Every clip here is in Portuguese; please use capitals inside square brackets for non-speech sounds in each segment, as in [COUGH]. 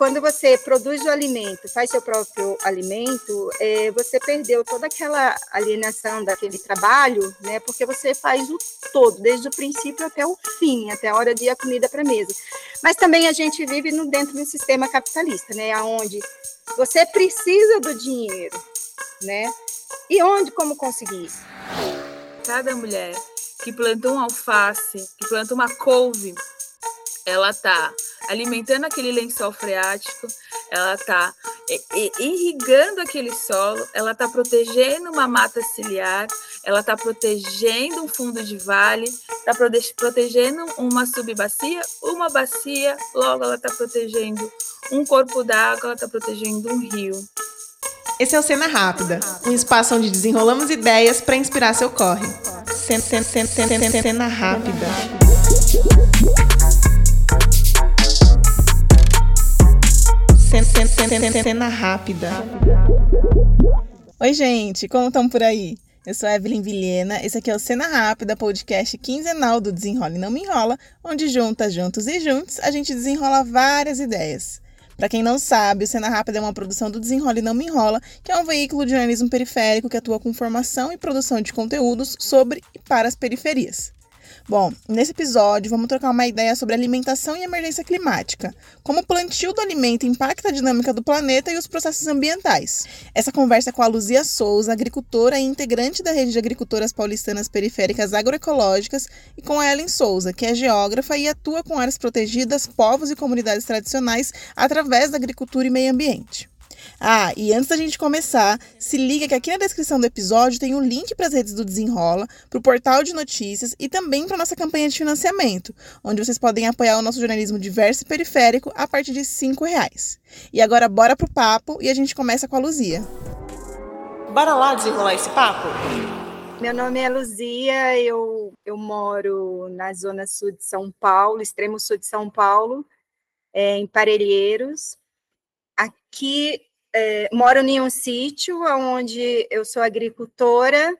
quando você produz o alimento, faz seu próprio alimento, é, você perdeu toda aquela alienação daquele trabalho, né? Porque você faz o todo, desde o princípio até o fim, até a hora de ir a comida para a mesa. Mas também a gente vive no, dentro de um sistema capitalista, né? Onde você precisa do dinheiro, né? E onde, como conseguir? Cada mulher que planta um alface, que planta uma couve, ela tá alimentando aquele lençol freático, ela está irrigando aquele solo, ela está protegendo uma mata ciliar, ela está protegendo um fundo de vale, está protegendo uma subbacia, uma bacia, logo ela está protegendo um corpo d'água, ela está protegendo um rio. Esse é o Cena Rápida, um espaço onde desenrolamos ideias para inspirar seu corre. Cena, cena, cena, cena, cena Rápida. Cena rápida. Oi, gente, como estão por aí? Eu sou Evelyn Vilhena, esse aqui é o Cena Rápida, podcast quinzenal do Desenrola e Não Me Enrola, onde juntas, juntos e juntos a gente desenrola várias ideias. Para quem não sabe, o Cena Rápida é uma produção do Desenrola e Não Me Enrola, que é um veículo de jornalismo periférico que atua com formação e produção de conteúdos sobre e para as periferias. Bom, nesse episódio vamos trocar uma ideia sobre alimentação e emergência climática, como o plantio do alimento impacta a dinâmica do planeta e os processos ambientais. Essa conversa é com a Luzia Souza, agricultora e integrante da rede de agricultoras paulistanas periféricas agroecológicas, e com a Ellen Souza, que é geógrafa e atua com áreas protegidas, povos e comunidades tradicionais através da agricultura e meio ambiente. Ah, e antes da gente começar, se liga que aqui na descrição do episódio tem um link para as redes do Desenrola, para o portal de notícias e também para nossa campanha de financiamento, onde vocês podem apoiar o nosso jornalismo diverso e periférico a partir de R$ reais. E agora bora pro papo e a gente começa com a Luzia. Bora lá desenrolar esse papo? Meu nome é Luzia, eu, eu moro na zona sul de São Paulo, extremo sul de São Paulo, é, em Parelheiros. Aqui é, moro em um sítio onde eu sou agricultora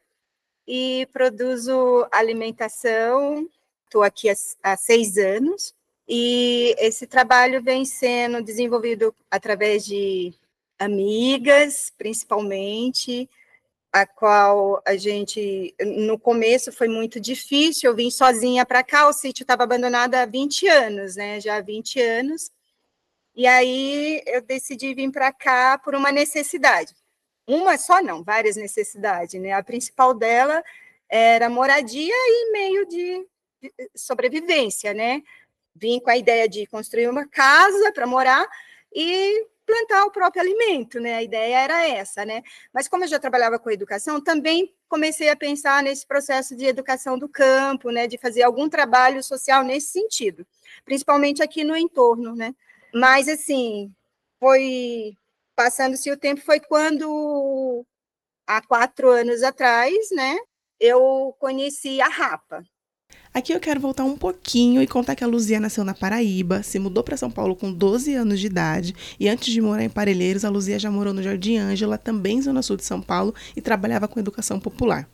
e produzo alimentação. Estou aqui há, há seis anos. E esse trabalho vem sendo desenvolvido através de amigas, principalmente, a qual a gente, no começo foi muito difícil, eu vim sozinha para cá, o sítio estava abandonado há 20 anos, né, já há 20 anos, e aí eu decidi vir para cá por uma necessidade. Uma só não, várias necessidades, né? A principal dela era moradia e meio de sobrevivência, né? Vim com a ideia de construir uma casa para morar e plantar o próprio alimento, né? A ideia era essa, né? Mas como eu já trabalhava com educação, também comecei a pensar nesse processo de educação do campo, né? De fazer algum trabalho social nesse sentido, principalmente aqui no entorno, né? Mas, assim, foi passando-se o tempo, foi quando, há quatro anos atrás, né, eu conheci a Rapa. Aqui eu quero voltar um pouquinho e contar que a Luzia nasceu na Paraíba, se mudou para São Paulo com 12 anos de idade e antes de morar em Parelheiros, a Luzia já morou no Jardim Ângela, também zona sul de São Paulo, e trabalhava com educação popular.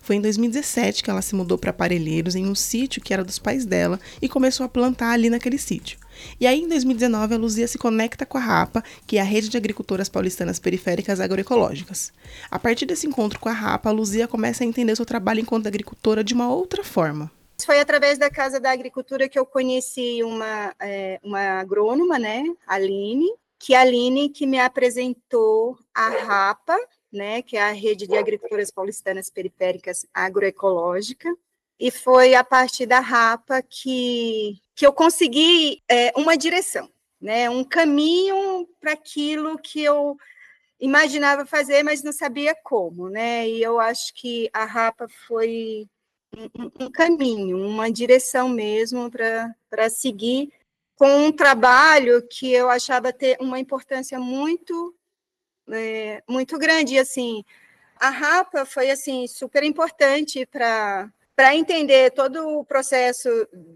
Foi em 2017 que ela se mudou para Parelheiros, em um sítio que era dos pais dela, e começou a plantar ali naquele sítio. E aí, em 2019, a Luzia se conecta com a RAPA, que é a Rede de Agricultoras Paulistanas Periféricas Agroecológicas. A partir desse encontro com a RAPA, a Luzia começa a entender seu trabalho enquanto agricultora de uma outra forma. Foi através da Casa da Agricultura que eu conheci uma, é, uma agrônoma, né, Aline, que a Aline que me apresentou a RAPA, né, que é a Rede de Agricultoras Paulistanas Periféricas Agroecológica, e foi a partir da RAPA que, que eu consegui é, uma direção, né, um caminho para aquilo que eu imaginava fazer, mas não sabia como, né, e eu acho que a RAPA foi um, um caminho, uma direção mesmo para seguir com um trabalho que eu achava ter uma importância muito é, muito grande, e assim, a RAPA foi, assim, super importante para para entender todo o processo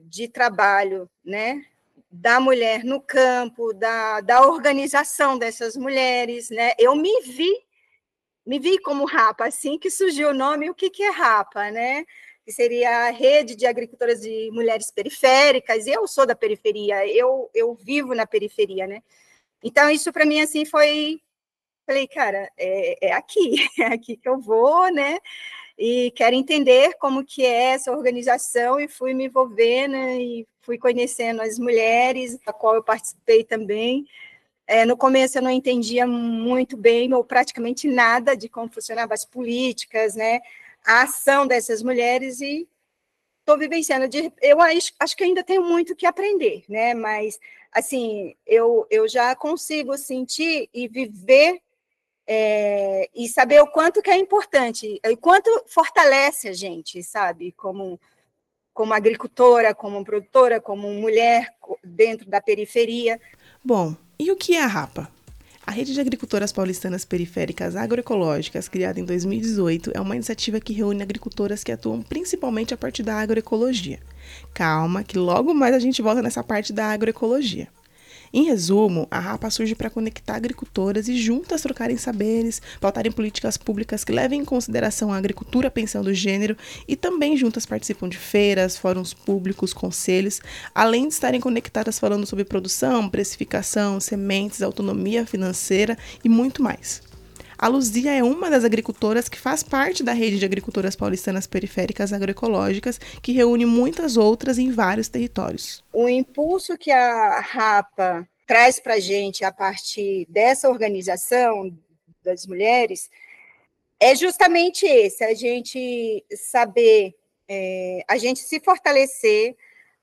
de trabalho, né, da mulher no campo, da, da organização dessas mulheres, né, eu me vi, me vi como RAPA, assim que surgiu o nome, o que, que é RAPA, né, que seria a rede de agricultoras de mulheres periféricas, e eu sou da periferia, eu, eu vivo na periferia, né, Então, isso para mim, assim, foi. Falei, cara, é, é aqui, [LAUGHS] é aqui que eu vou, né? E quero entender como que é essa organização e fui me envolvendo e fui conhecendo as mulheres, a qual eu participei também. É, no começo eu não entendia muito bem ou praticamente nada de como funcionavam as políticas, né? A ação dessas mulheres e estou vivenciando. De, eu acho, acho que ainda tenho muito que aprender, né? Mas assim, eu, eu já consigo sentir e viver é, e saber o quanto que é importante, o quanto fortalece a gente, sabe, como, como agricultora, como produtora, como mulher dentro da periferia. Bom, e o que é a RAPA? A Rede de Agricultoras Paulistanas Periféricas Agroecológicas, criada em 2018, é uma iniciativa que reúne agricultoras que atuam principalmente a partir da agroecologia. Calma, que logo mais a gente volta nessa parte da agroecologia. Em resumo, a RAPA surge para conectar agricultoras e juntas trocarem saberes, pautarem políticas públicas que levem em consideração a agricultura pensando gênero e também juntas participam de feiras, fóruns públicos, conselhos, além de estarem conectadas falando sobre produção, precificação, sementes, autonomia financeira e muito mais. A Luzia é uma das agricultoras que faz parte da rede de agricultoras paulistanas periféricas agroecológicas, que reúne muitas outras em vários territórios. O impulso que a RAPA traz para a gente a partir dessa organização das mulheres é justamente esse: a gente saber, é, a gente se fortalecer,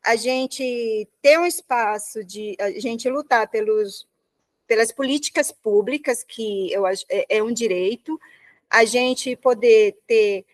a gente ter um espaço de a gente lutar pelos pelas políticas públicas, que eu é, é um direito, a gente poder ter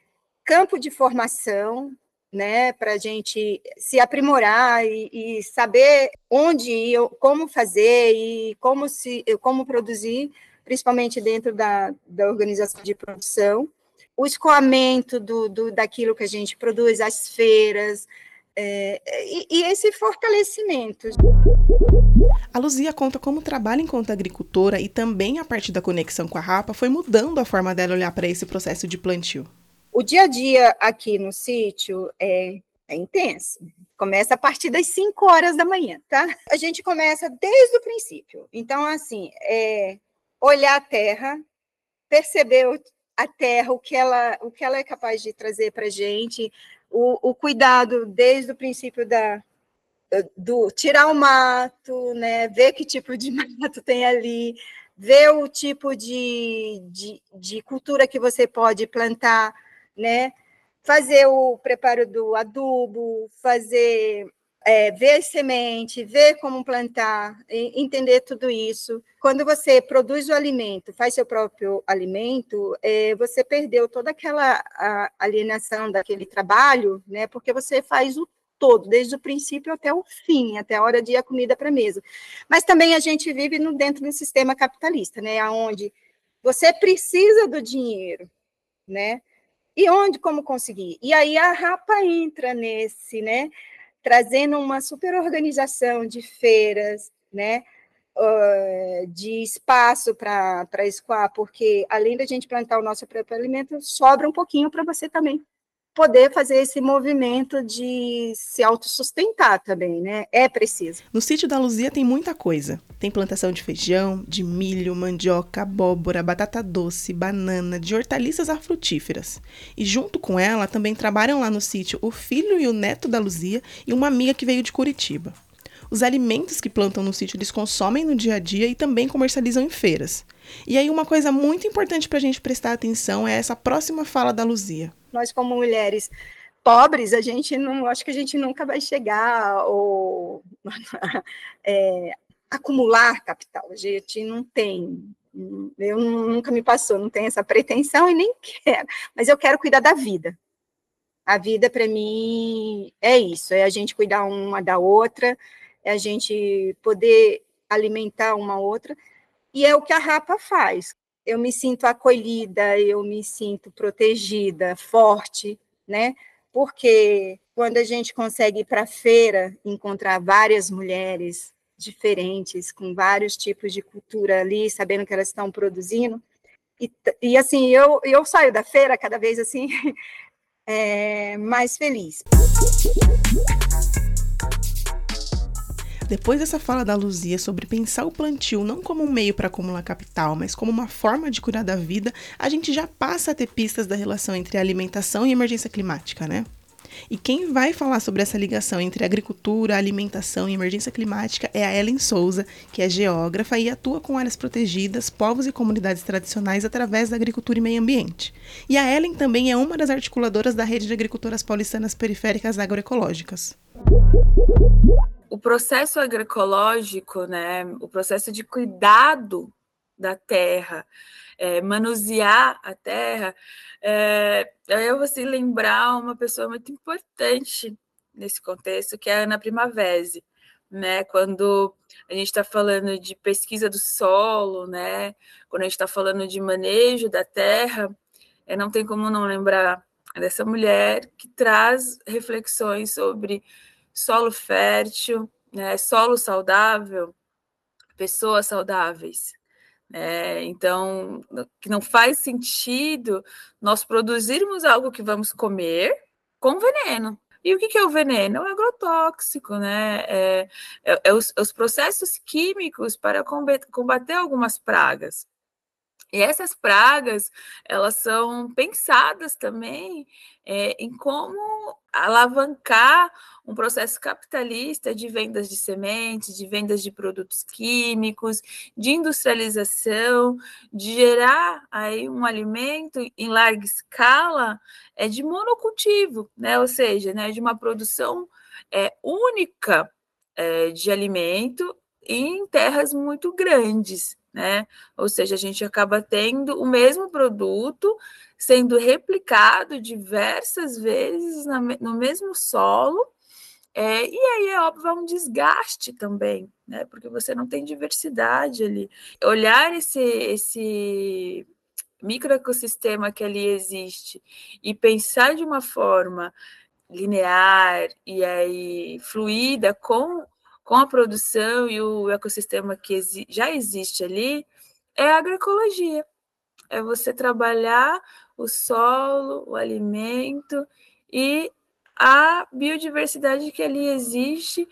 campo de formação, né, para a gente se aprimorar e, e, saber onde ir, como fazer e como se, como produzir, principalmente dentro da, da organização de produção, o escoamento do, do daquilo que a gente produz, as feiras, é, e, e esse fortalecimento. A Luzia conta como o trabalho enquanto agricultora e também a partir da conexão com a Rapa foi mudando a forma dela olhar para esse processo de plantio. O dia a dia aqui no sítio é, é intenso. Começa a partir das 5 horas da manhã, tá? A gente começa desde o princípio. Então, assim, é olhar a terra, perceber a terra, o que ela, o que ela é capaz de trazer para a gente, o, o cuidado desde o princípio da, do tirar o mato, né, ver que tipo de [LAUGHS] mato tem ali, ver o tipo de, de, de cultura que você pode plantar, né, fazer o preparo do adubo, fazer é, ver semente, ver como plantar, entender tudo isso. Quando você produz o alimento, faz seu próprio alimento, é, você perdeu toda aquela alienação daquele trabalho, né? Porque você faz o todo, desde o princípio até o fim, até a hora de ir a comida para a mesa. Mas também a gente vive no, dentro do sistema capitalista, né? Onde você precisa do dinheiro, né? E onde, como conseguir? E aí a Rapa entra nesse, né? Trazendo uma super organização de feiras, né? De espaço para escoar, porque além da gente plantar o nosso próprio alimento, sobra um pouquinho para você também poder fazer esse movimento de se autossustentar também, né? É preciso. No sítio da Luzia tem muita coisa. Tem plantação de feijão, de milho, mandioca, abóbora, batata doce, banana, de hortaliças a frutíferas. E junto com ela também trabalham lá no sítio o filho e o neto da Luzia e uma amiga que veio de Curitiba. Os alimentos que plantam no sítio eles consomem no dia a dia e também comercializam em feiras. E aí uma coisa muito importante para a gente prestar atenção é essa próxima fala da Luzia. Nós como mulheres pobres, a gente não, acho que a gente nunca vai chegar ou [LAUGHS] é, acumular capital. A gente não tem, eu nunca me passou, não tenho essa pretensão e nem quero, mas eu quero cuidar da vida. A vida para mim é isso, é a gente cuidar uma da outra, é a gente poder alimentar uma outra, e é o que a Rapa faz. Eu me sinto acolhida, eu me sinto protegida, forte, né? Porque quando a gente consegue ir para a feira, encontrar várias mulheres diferentes, com vários tipos de cultura ali, sabendo que elas estão produzindo, e, e assim, eu, eu saio da feira cada vez assim, [LAUGHS] é, mais feliz. Depois dessa fala da Luzia sobre pensar o plantio não como um meio para acumular capital, mas como uma forma de curar da vida, a gente já passa a ter pistas da relação entre alimentação e emergência climática, né? E quem vai falar sobre essa ligação entre agricultura, alimentação e emergência climática é a Ellen Souza, que é geógrafa e atua com áreas protegidas, povos e comunidades tradicionais através da agricultura e meio ambiente. E a Ellen também é uma das articuladoras da rede de agricultoras paulistanas periféricas agroecológicas o processo agroecológico, né, o processo de cuidado da terra, é, manusear a terra, é, eu vou se lembrar uma pessoa muito importante nesse contexto, que é a Ana Primavesi, né? Quando a gente está falando de pesquisa do solo, né? Quando a gente está falando de manejo da terra, é, não tem como não lembrar dessa mulher que traz reflexões sobre solo fértil, né, solo saudável, pessoas saudáveis. É, então, que não faz sentido nós produzirmos algo que vamos comer com veneno. E o que, é o veneno? É o agrotóxico, né? É, é, é os, os, processos químicos para combater algumas pragas. E essas pragas, elas são pensadas também é, em como alavancar um processo capitalista de vendas de sementes, de vendas de produtos químicos, de industrialização, de gerar aí um alimento em larga escala é de monocultivo, né? Ou seja, né, de uma produção é, única é, de alimento em terras muito grandes né? Ou seja, a gente acaba tendo o mesmo produto sendo replicado diversas vezes na, no mesmo solo, é, e aí é óbvio, é um desgaste também, né? Porque você não tem diversidade ali. Olhar esse, esse microecossistema que ali existe e pensar de uma forma linear e aí fluida com com a produção e o ecossistema que exi já existe ali, é a agroecologia. É você trabalhar o solo, o alimento e a biodiversidade que ali existe,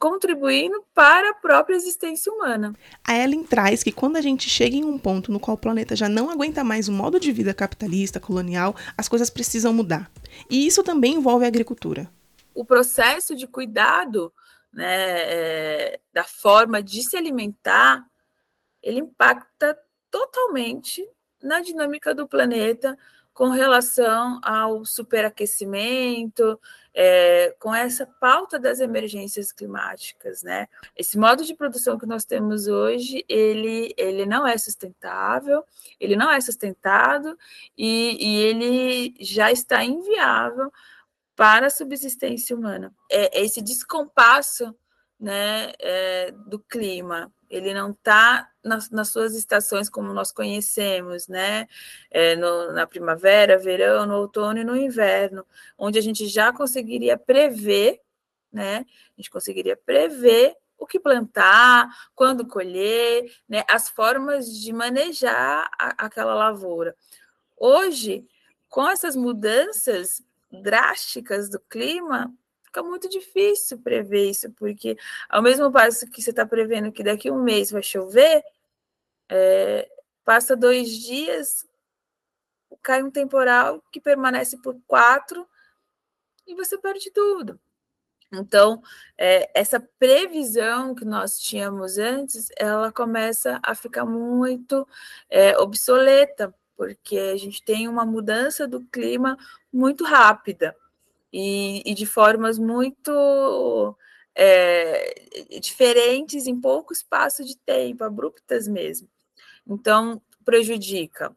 contribuindo para a própria existência humana. A Ellen traz que quando a gente chega em um ponto no qual o planeta já não aguenta mais o modo de vida capitalista, colonial, as coisas precisam mudar. E isso também envolve a agricultura. O processo de cuidado né, é, da forma de se alimentar, ele impacta totalmente na dinâmica do planeta com relação ao superaquecimento, é, com essa pauta das emergências climáticas, né? Esse modo de produção que nós temos hoje, ele, ele não é sustentável, ele não é sustentado e, e ele já está inviável para a subsistência humana. É, é esse descompasso né, é, do clima. Ele não está nas, nas, suas estações como nós conhecemos, né? É, no, na primavera, verão, no outono e no inverno, onde a gente já conseguiria prever, né? A gente conseguiria prever o que plantar, quando colher, né? As formas de manejar a, aquela lavoura. Hoje, com essas mudanças drásticas do clima, fica muito difícil prever isso, porque ao mesmo passo que você está prevendo que daqui a um mês vai chover, é, passa dois dias, cai um temporal que permanece por quatro e você perde tudo. Então, é, essa previsão que nós tínhamos antes, ela começa a ficar muito é, obsoleta, porque a gente tem uma mudança do clima muito rápida e, e de formas muito é, diferentes em pouco espaço de tempo, abruptas mesmo. Então, prejudica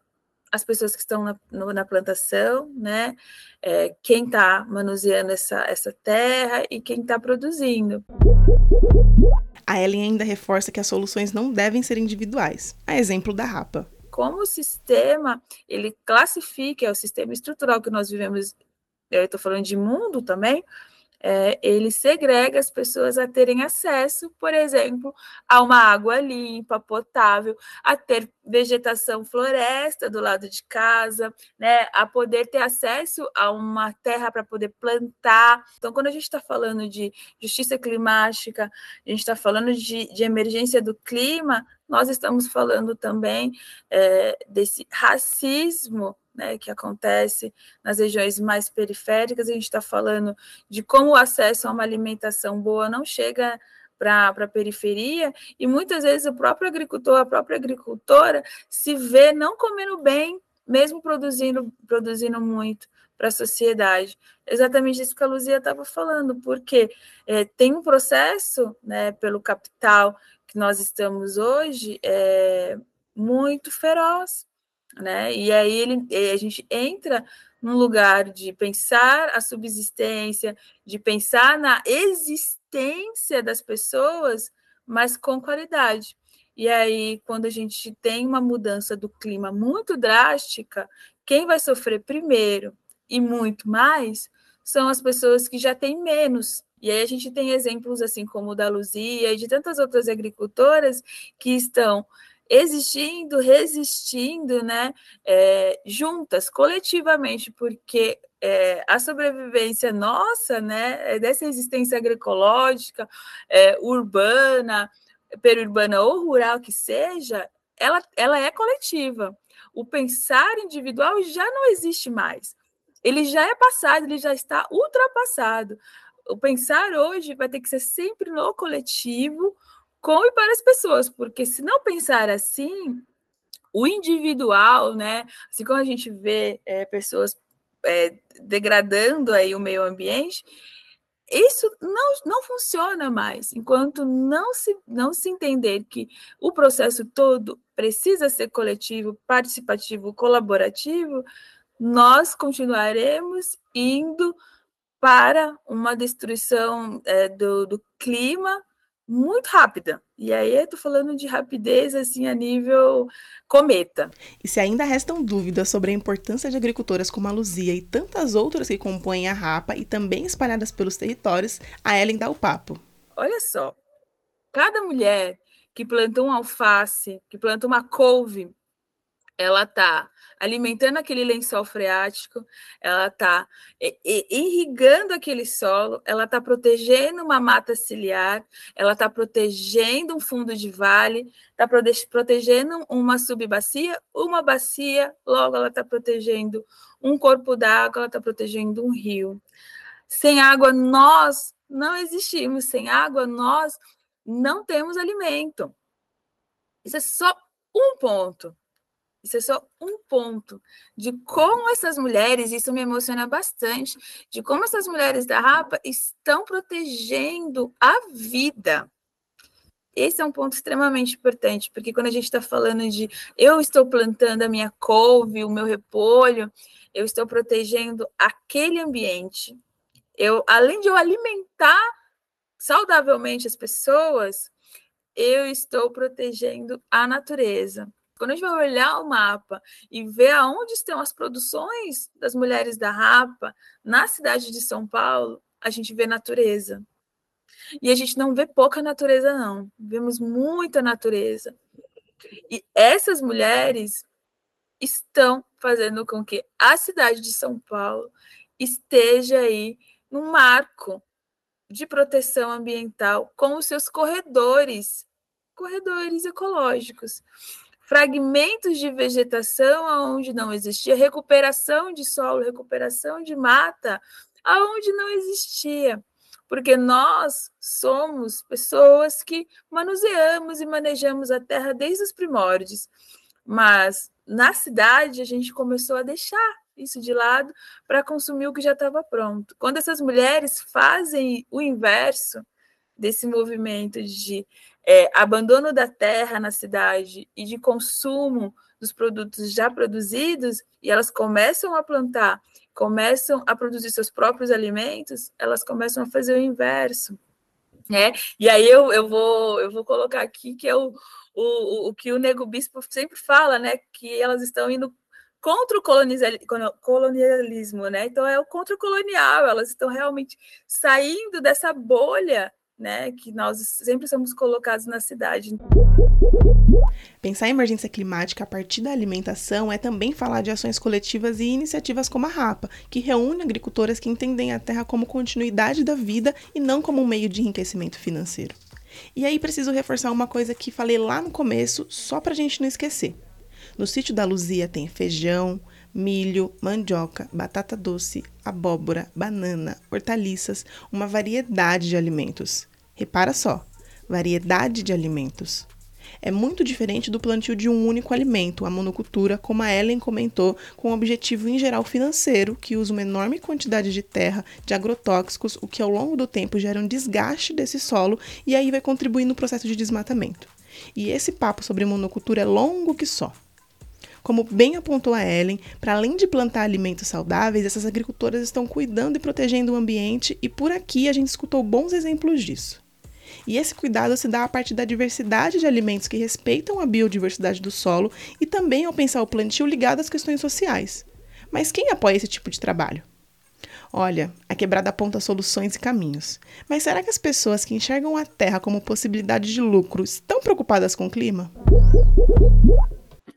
as pessoas que estão na, no, na plantação, né? É, quem está manuseando essa, essa terra e quem está produzindo. A Ellen ainda reforça que as soluções não devem ser individuais, a exemplo da rapa como o sistema ele classifica, é o sistema estrutural que nós vivemos, eu estou falando de mundo também, é, ele segrega as pessoas a terem acesso, por exemplo, a uma água limpa, potável, a ter vegetação floresta do lado de casa, né, a poder ter acesso a uma terra para poder plantar. Então, quando a gente está falando de justiça climática, a gente está falando de, de emergência do clima, nós estamos falando também é, desse racismo né, que acontece nas regiões mais periféricas, a gente está falando de como o acesso a uma alimentação boa não chega para a periferia, e muitas vezes o próprio agricultor, a própria agricultora, se vê não comendo bem, mesmo produzindo, produzindo muito para a sociedade. Exatamente isso que a Luzia estava falando, porque é, tem um processo né, pelo capital que nós estamos hoje é, muito feroz, né? E aí ele, a gente entra num lugar de pensar a subsistência, de pensar na existência das pessoas, mas com qualidade. E aí, quando a gente tem uma mudança do clima muito drástica, quem vai sofrer primeiro e muito mais são as pessoas que já têm menos. E aí a gente tem exemplos assim como o da Luzia e de tantas outras agricultoras que estão existindo, resistindo, né, é, juntas, coletivamente, porque é, a sobrevivência nossa, né, é dessa existência agroecológica, é, urbana, periurbana ou rural que seja, ela, ela é coletiva. O pensar individual já não existe mais. Ele já é passado, ele já está ultrapassado. O pensar hoje vai ter que ser sempre no coletivo, com e para as pessoas, porque se não pensar assim, o individual, né? Assim como a gente vê é, pessoas é, degradando aí o meio ambiente, isso não, não funciona mais. Enquanto não se, não se entender que o processo todo precisa ser coletivo, participativo, colaborativo, nós continuaremos indo para uma destruição é, do, do clima muito rápida. E aí eu tô falando de rapidez assim a nível cometa. E se ainda restam dúvidas sobre a importância de agricultoras como a Luzia e tantas outras que compõem a Rapa e também espalhadas pelos territórios, a Ellen dá o papo. Olha só, cada mulher que planta um alface, que planta uma couve, ela tá alimentando aquele lençol freático, ela está irrigando aquele solo, ela está protegendo uma mata ciliar, ela está protegendo um fundo de vale, está protegendo uma subbacia, uma bacia, logo ela está protegendo um corpo d'água, ela está protegendo um rio. Sem água, nós não existimos. Sem água, nós não temos alimento. Isso é só um ponto. Isso é só um ponto de como essas mulheres, isso me emociona bastante, de como essas mulheres da Rapa estão protegendo a vida. Esse é um ponto extremamente importante, porque quando a gente está falando de eu estou plantando a minha couve, o meu repolho, eu estou protegendo aquele ambiente. Eu, além de eu alimentar saudavelmente as pessoas, eu estou protegendo a natureza. Quando a gente vai olhar o mapa e ver aonde estão as produções das mulheres da Rapa na cidade de São Paulo, a gente vê natureza. E a gente não vê pouca natureza, não. Vemos muita natureza. E essas mulheres estão fazendo com que a cidade de São Paulo esteja aí num marco de proteção ambiental com os seus corredores, corredores ecológicos fragmentos de vegetação onde não existia, recuperação de solo, recuperação de mata aonde não existia. Porque nós somos pessoas que manuseamos e manejamos a terra desde os primórdios. Mas na cidade a gente começou a deixar isso de lado para consumir o que já estava pronto. Quando essas mulheres fazem o inverso desse movimento de é, abandono da terra na cidade e de consumo dos produtos já produzidos, e elas começam a plantar, começam a produzir seus próprios alimentos, elas começam a fazer o inverso. Né? E aí eu, eu, vou, eu vou colocar aqui que é o, o, o que o Nego Bispo sempre fala, né? Que elas estão indo contra o colonialismo, né? Então é o contra o colonial, elas estão realmente saindo dessa bolha, né, que nós sempre somos colocados na cidade. Pensar em emergência climática a partir da alimentação é também falar de ações coletivas e iniciativas como a RAPA, que reúne agricultoras que entendem a terra como continuidade da vida e não como um meio de enriquecimento financeiro. E aí preciso reforçar uma coisa que falei lá no começo, só para a gente não esquecer. No sítio da Luzia tem feijão, milho, mandioca, batata doce, abóbora, banana, hortaliças, uma variedade de alimentos. Repara só, variedade de alimentos. É muito diferente do plantio de um único alimento, a monocultura, como a Ellen comentou, com o objetivo em geral financeiro, que usa uma enorme quantidade de terra, de agrotóxicos, o que ao longo do tempo gera um desgaste desse solo e aí vai contribuir no processo de desmatamento. E esse papo sobre monocultura é longo que só. Como bem apontou a Ellen, para além de plantar alimentos saudáveis, essas agricultoras estão cuidando e protegendo o ambiente e por aqui a gente escutou bons exemplos disso. E esse cuidado se dá a partir da diversidade de alimentos que respeitam a biodiversidade do solo e também ao pensar o plantio ligado às questões sociais. Mas quem apoia esse tipo de trabalho? Olha, a quebrada aponta soluções e caminhos. Mas será que as pessoas que enxergam a terra como possibilidade de lucro estão preocupadas com o clima?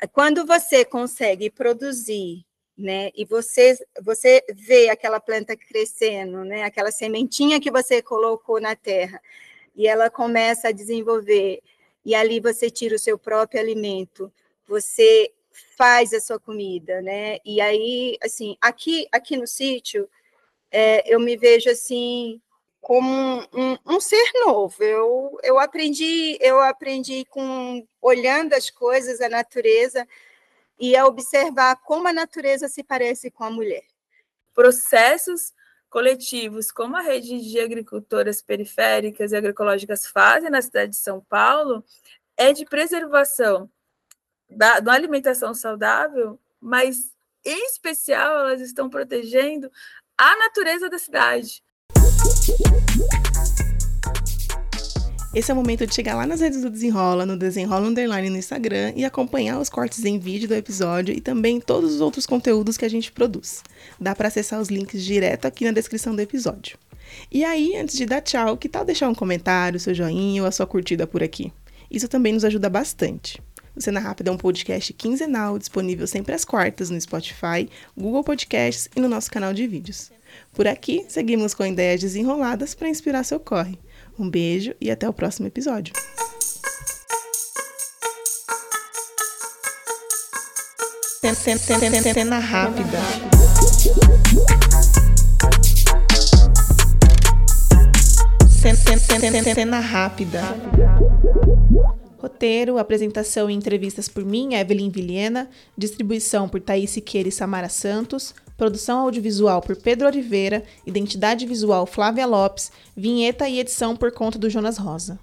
Quando você consegue produzir, né, e você você vê aquela planta crescendo, né, aquela sementinha que você colocou na terra, e ela começa a desenvolver, e ali você tira o seu próprio alimento, você faz a sua comida, né? E aí, assim, aqui aqui no sítio, é, eu me vejo assim como um, um, ser novo. Eu, eu aprendi, eu aprendi com olhando as coisas, a natureza e a observar como a natureza se parece com a mulher. Processos coletivos, como a rede de agricultoras periféricas e agroecológicas fazem na cidade de São Paulo, é de preservação da, da alimentação saudável, mas em especial elas estão protegendo a natureza da cidade esse é o momento de chegar lá nas redes do Desenrola, no Desenrola Underline no Instagram e acompanhar os cortes em vídeo do episódio e também todos os outros conteúdos que a gente produz. Dá para acessar os links direto aqui na descrição do episódio. E aí, antes de dar tchau, que tal deixar um comentário, seu joinha ou a sua curtida por aqui? Isso também nos ajuda bastante. O Cena Rápida é um podcast quinzenal, disponível sempre às quartas no Spotify, Google Podcasts e no nosso canal de vídeos. Por aqui, seguimos com ideias desenroladas para inspirar seu corre. Um beijo e até o próximo episódio. Cena rápida. Cena rápida. Roteiro, apresentação e entrevistas por mim, Evelyn Vilhena. Distribuição por Thaís Siqueira e Samara Santos. Produção audiovisual por Pedro Oliveira, identidade visual Flávia Lopes, vinheta e edição por conta do Jonas Rosa.